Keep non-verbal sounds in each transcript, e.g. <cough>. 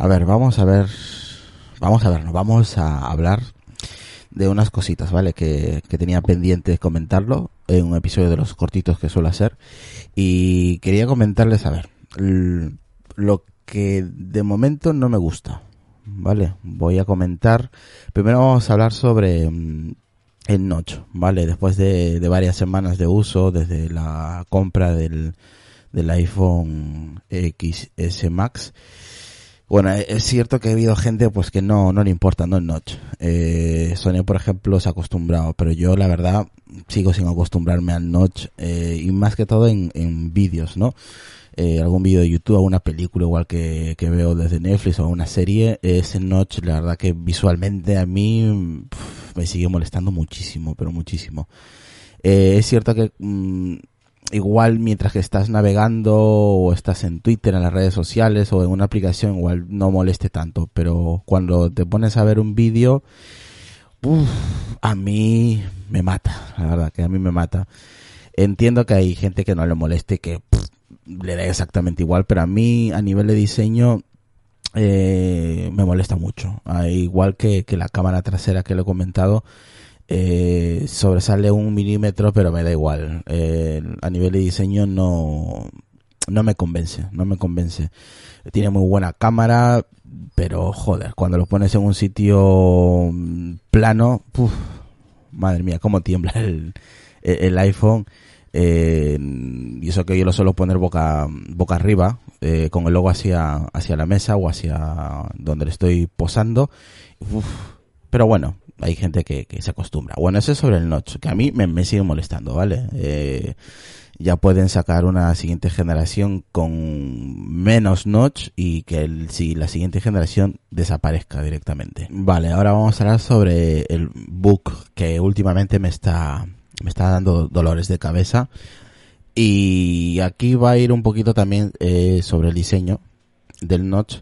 a ver, vamos a ver, vamos a ver, nos vamos a hablar de unas cositas, ¿vale? Que, que tenía pendiente comentarlo en un episodio de los cortitos que suelo hacer. Y quería comentarles, a ver, lo que de momento no me gusta, ¿vale? Voy a comentar, primero vamos a hablar sobre mm, el Notch, ¿vale? Después de, de varias semanas de uso, desde la compra del, del iPhone XS Max, bueno, e-, es cierto que ha habido gente pues que no, no le importa, no el notch. Eh, Sony, por ejemplo, se ha acostumbrado, pero yo la verdad sigo sin acostumbrarme al notch eh, y más que todo en, en vídeos, ¿no? Eh, algún vídeo de YouTube, alguna película igual que, que veo desde Netflix o una serie, ese notch la verdad que visualmente a mí me sigue molestando muchísimo, pero muchísimo. Eh, es cierto que mm, igual mientras que estás navegando o estás en Twitter, en las redes sociales o en una aplicación, igual no moleste tanto, pero cuando te pones a ver un vídeo, a mí me mata, la verdad que a mí me mata. Entiendo que hay gente que no le moleste, que le da exactamente igual, pero a mí a nivel de diseño eh, me molesta mucho. Ah, igual que, que la cámara trasera que lo he comentado, eh, sobresale un milímetro, pero me da igual. Eh, a nivel de diseño no, no me convence, no me convence. Tiene muy buena cámara, pero joder, cuando lo pones en un sitio mm, plano, madre mía, cómo tiembla el, el, iPhone. Eh, y eso que yo lo suelo poner boca, boca arriba, eh, con el logo hacia, hacia la mesa o hacia donde le estoy posando. pero bueno, hay gente que, se acostumbra. Bueno, eso es sobre el notch, que a mí me, sigue molestando, ¿vale? Eh, ya pueden sacar una siguiente generación con menos notch y que si la siguiente generación desaparezca directamente. Vale, ahora vamos a hablar sobre el book que últimamente me está, me está dando dolores de cabeza. Y aquí va a ir un poquito también eh, sobre el diseño del notch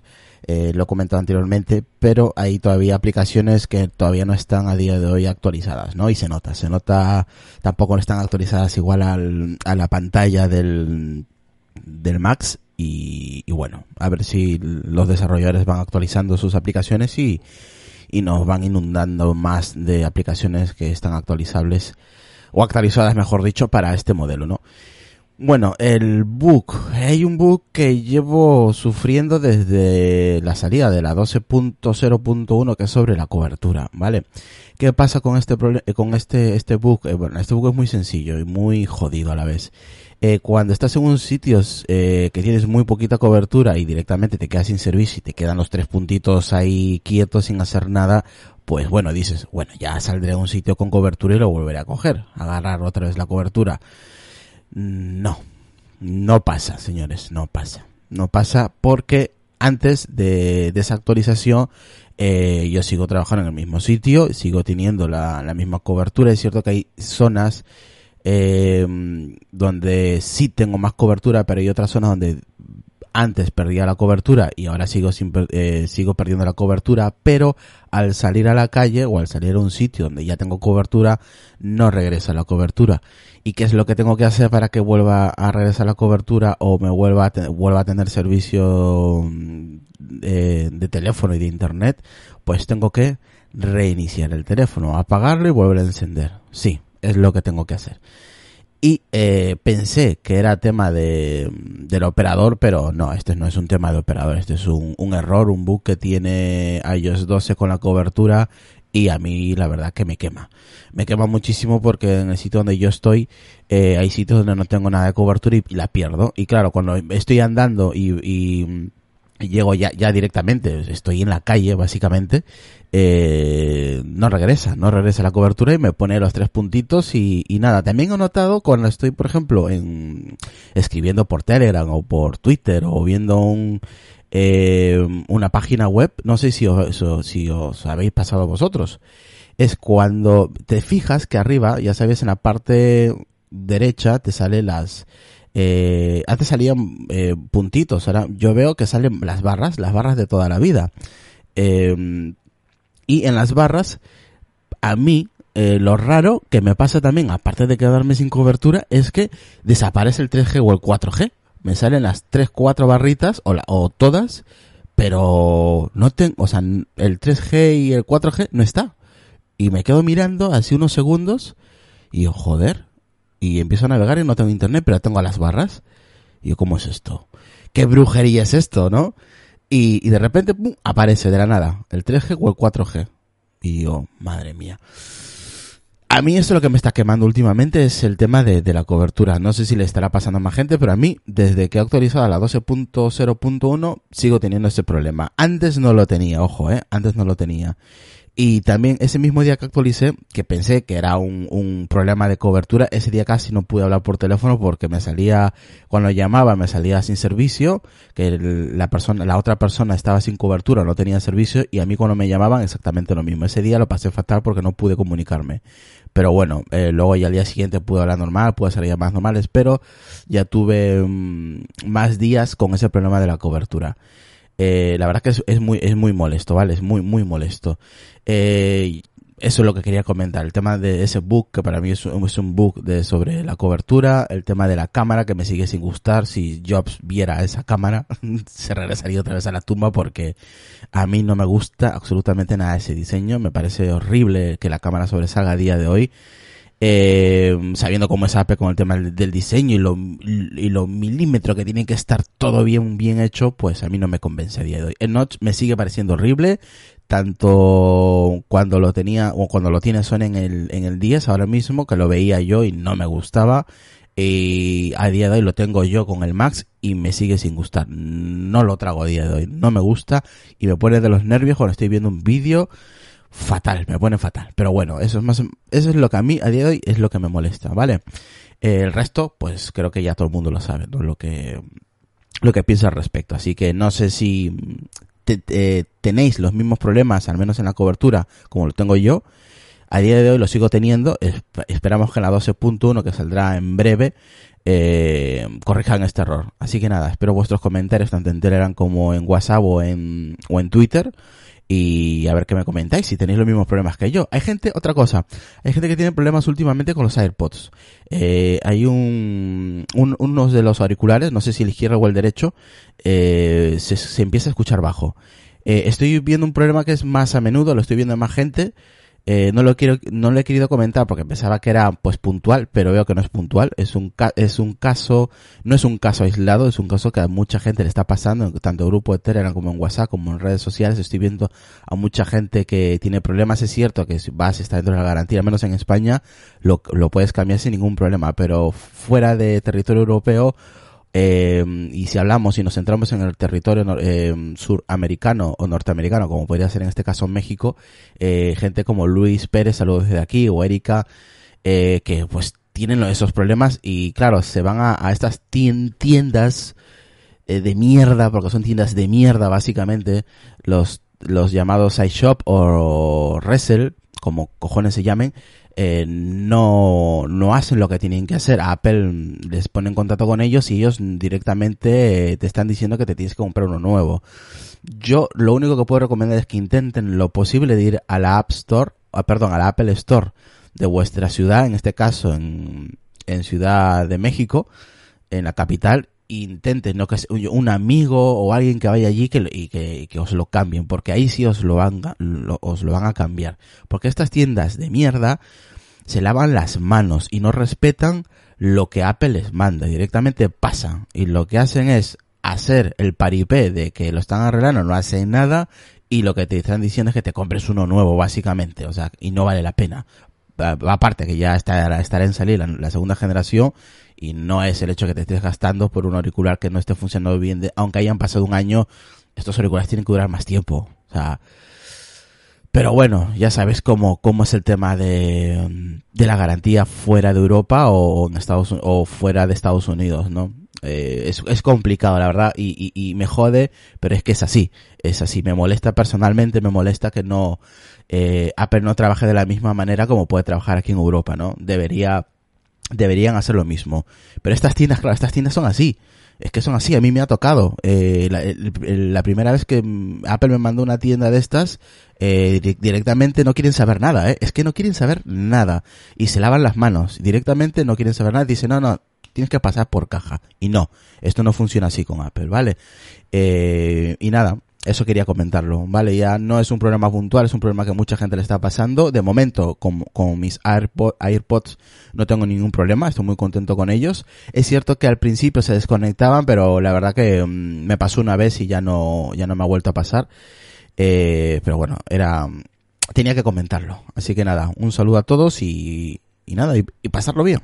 eh, lo he comentado anteriormente, pero hay todavía aplicaciones que todavía no están a día de hoy actualizadas, ¿no? Y se nota, se nota, tampoco están actualizadas igual al, a la pantalla del, del Max y, y, bueno, a ver si los desarrolladores van actualizando sus aplicaciones y, y nos van inundando más de aplicaciones que están actualizables o actualizadas mejor dicho para este modelo, ¿no? Bueno, el bug. Hay un bug que llevo sufriendo desde la salida de la 12.0.1 que es sobre la cobertura, ¿vale? ¿Qué pasa con este con este este bug? Eh, bueno, este bug es muy sencillo y muy jodido a la vez. Eh, cuando estás en un sitio eh, que tienes muy poquita cobertura y directamente te quedas sin servicio y te quedan los tres puntitos ahí quietos sin hacer nada, pues bueno, dices, bueno, ya saldré a un sitio con cobertura y lo volveré a coger, agarrar otra vez la cobertura. No, no pasa, señores, no pasa. No pasa porque antes de, esa actualización eh, yo sigo trabajando en el mismo sitio, sigo teniendo la, misma cobertura. Es cierto que hay zonas eh, donde sí tengo más cobertura, pero hay otras zonas donde antes perdía la cobertura y ahora sigo sin, eh, sigo perdiendo la cobertura, pero al salir a la calle o al salir a un sitio donde ya tengo cobertura, no regresa la cobertura. ¿Y qué es lo que tengo que hacer para que vuelva a regresar la cobertura o me vuelva a, vuelva a tener servicio eh, de teléfono y de internet? Pues tengo que reiniciar el teléfono, apagarlo y volver a encender. Sí, es lo que tengo que hacer y eh, pensé que era tema de, del operador, pero no, este no es un tema de operador, este es un, un error, un bug que tiene iOS 12 con la cobertura y a mí la verdad que me quema. Me quema muchísimo porque en el sitio donde yo estoy eh, hay sitios donde no tengo nada de cobertura y, la pierdo. Y claro, cuando estoy andando y, y, llego ya, ya directamente, estoy en la calle básicamente, eh, no regresa, no regresa la cobertura y me pone los tres puntitos y, y, nada. También he notado cuando estoy, por ejemplo, en escribiendo por Telegram o por Twitter o viendo un eh, una página web, no sé si os, si os habéis pasado vosotros, es cuando te fijas que arriba, ya sabes, en la parte derecha te sale las eh, antes salían eh, puntitos, ahora yo veo que salen las barras, las barras de toda la vida. Eh, y en las barras, a mí, lo raro que me pasa también, aparte de quedarme sin cobertura, es que desaparece el 3G o el 4G. Me salen las 3, 4 barritas, o, o todas, pero no tengo, o sea, el 3G y el 4G no está. Y me quedo mirando así unos segundos y joder, y empiezo a navegar y no tengo internet, pero tengo las barras. Y yo, ¿cómo es esto? ¿Qué brujería es esto, no? Y, y de repente, ¡pum!, aparece de la nada el 3G o el 4G. Y yo, madre mía. A mí esto lo que me está quemando últimamente es el tema de, de, la cobertura. No sé si le estará pasando a más gente, pero a mí, desde que he actualizado a la 12.0.1, sigo teniendo ese problema. Antes no lo tenía, ojo, eh. Antes no lo tenía. Y también ese mismo día que actualicé, que pensé que era un, un, problema de cobertura, ese día casi no pude hablar por teléfono porque me salía, cuando llamaba me salía sin servicio, que la persona, la otra persona estaba sin cobertura, no tenía servicio, y a mí cuando me llamaban exactamente lo mismo. Ese día lo pasé fatal porque no pude comunicarme. Pero bueno, eh, luego ya al día siguiente pude hablar normal, pude hacer llamadas normales, pero ya tuve um, más días con ese problema de la cobertura. Eh, la verdad que es, es, muy, es muy molesto, ¿vale? Es muy, muy molesto. Eh, eso es lo que quería comentar. El tema de ese bug, que para mí es un, es un bug de, sobre la cobertura. El tema de la cámara, que me sigue sin gustar. Si Jobs viera esa cámara, <laughs> se regresaría otra vez a la tumba porque a mí no me gusta absolutamente nada ese diseño. Me parece horrible que la cámara sobresalga a día de hoy eh, sabiendo cómo es Apple con el tema del, diseño y lo, y lo milímetro que tiene que estar todo bien, bien hecho, pues a mí no me convence a día de hoy. El Notch me sigue pareciendo horrible, tanto cuando lo tenía, o cuando lo tiene Sony en el, en el 10 ahora mismo, que lo veía yo y no me gustaba, y a día de hoy lo tengo yo con el Max y me sigue sin gustar. No lo trago a día de hoy, no me gusta y me pone de los nervios cuando estoy viendo un vídeo fatal, me pone fatal. Pero bueno, eso es más, eso es lo que a mí a día de hoy es lo que me molesta, ¿vale? El resto, pues creo que ya todo el mundo lo sabe, ¿no? Lo que, lo que piensa al respecto. Así que no sé si te, tenéis los mismos problemas, al menos en la cobertura, como lo tengo yo. A día de hoy lo sigo teniendo. Esperamos que en la 12.1, que saldrá en breve, eh, corrijan este error. Así que nada, espero vuestros comentarios tanto en Telegram como en WhatsApp o en, o en Twitter y a ver qué me comentáis si tenéis los mismos problemas que yo. Hay gente, otra cosa, hay gente que tiene problemas últimamente con los AirPods. Eh, hay un, un, unos de los auriculares, no sé si el izquierdo o el derecho, eh, se, se, empieza a escuchar bajo. Eh, estoy viendo un problema que es más a menudo, lo estoy viendo en más gente, eh, no lo quiero, no lo he querido comentar porque pensaba que era pues puntual, pero veo que no es puntual. Es un es un caso, no es un caso aislado, es un caso que a mucha gente le está pasando, tanto en grupo de Telegram como en WhatsApp, como en redes sociales. Estoy viendo a mucha gente que tiene problemas. Es cierto que si vas, está dentro de la garantía, al menos en España, lo, lo puedes cambiar sin ningún problema, pero fuera de territorio europeo, eh, y si hablamos y nos centramos en el territorio eh, suramericano o norteamericano, como podría ser en este caso México, eh, gente como Luis Pérez, saludos desde aquí, o Erika, eh, que pues tienen esos problemas y claro, se van a, a estas tiendas eh, de mierda, porque son tiendas de mierda básicamente, los, los llamados iShop o Resell, como cojones se llamen, eh, no, no hacen lo que tienen que hacer. Apple les pone en contacto con ellos y ellos directamente eh, te están diciendo que te tienes que comprar uno nuevo. Yo lo único que puedo recomendar es que intenten lo posible de ir a la App Store, ah, perdón, a la Apple Store de vuestra ciudad, en este caso en, en Ciudad de México, en la capital, intenten, no que un amigo o alguien que vaya allí que, y que, que, os lo cambien, porque ahí sí os lo van, os lo van a cambiar. Porque estas tiendas de mierda se lavan las manos y no respetan lo que Apple les manda, directamente pasan y lo que hacen es hacer el paripé de que lo están arreglando, no hacen nada y lo que te están diciendo es que te compres uno nuevo básicamente, o sea, y no vale la pena. Aparte que ya estará, estará en salir la, segunda generación y no es el hecho que te estés gastando por un auricular que no esté funcionando bien, de, aunque hayan pasado un año, estos auriculares tienen que durar más tiempo. O sea, pero bueno, ya sabes cómo, cómo es el tema de, de la garantía fuera de Europa o, en Estados o fuera de Estados Unidos, ¿no? Eh, es, es, complicado, la verdad, y, y, y, me jode, pero es que es así, es así. Me molesta personalmente, me molesta que no, eh, Apple no trabaje de la misma manera como puede trabajar aquí en Europa, ¿no? Debería deberían hacer lo mismo. Pero estas tiendas, claro, estas tiendas son así. Es que son así, a mí me ha tocado. Eh, la, primera vez que Apple me mandó una tienda de estas, eh, directamente no quieren saber nada, ¿eh? Es que no quieren saber nada. Y se lavan las manos. Directamente no quieren saber nada. Dicen, no, no, tienes que pasar por caja. Y no, esto no funciona así con Apple, ¿vale? Eh, y nada, eso quería comentarlo, ¿vale? Ya no es un problema puntual, es un problema que mucha gente le está pasando. De momento, con, con mis AirPods no tengo ningún problema, estoy muy contento con ellos. Es cierto que al principio se desconectaban, pero la verdad que mm, me pasó una vez y ya no, ya no me ha vuelto a pasar. Eh, pero bueno, era, tenía que comentarlo. Así que nada, un saludo a todos y, y nada, y pasarlo bien.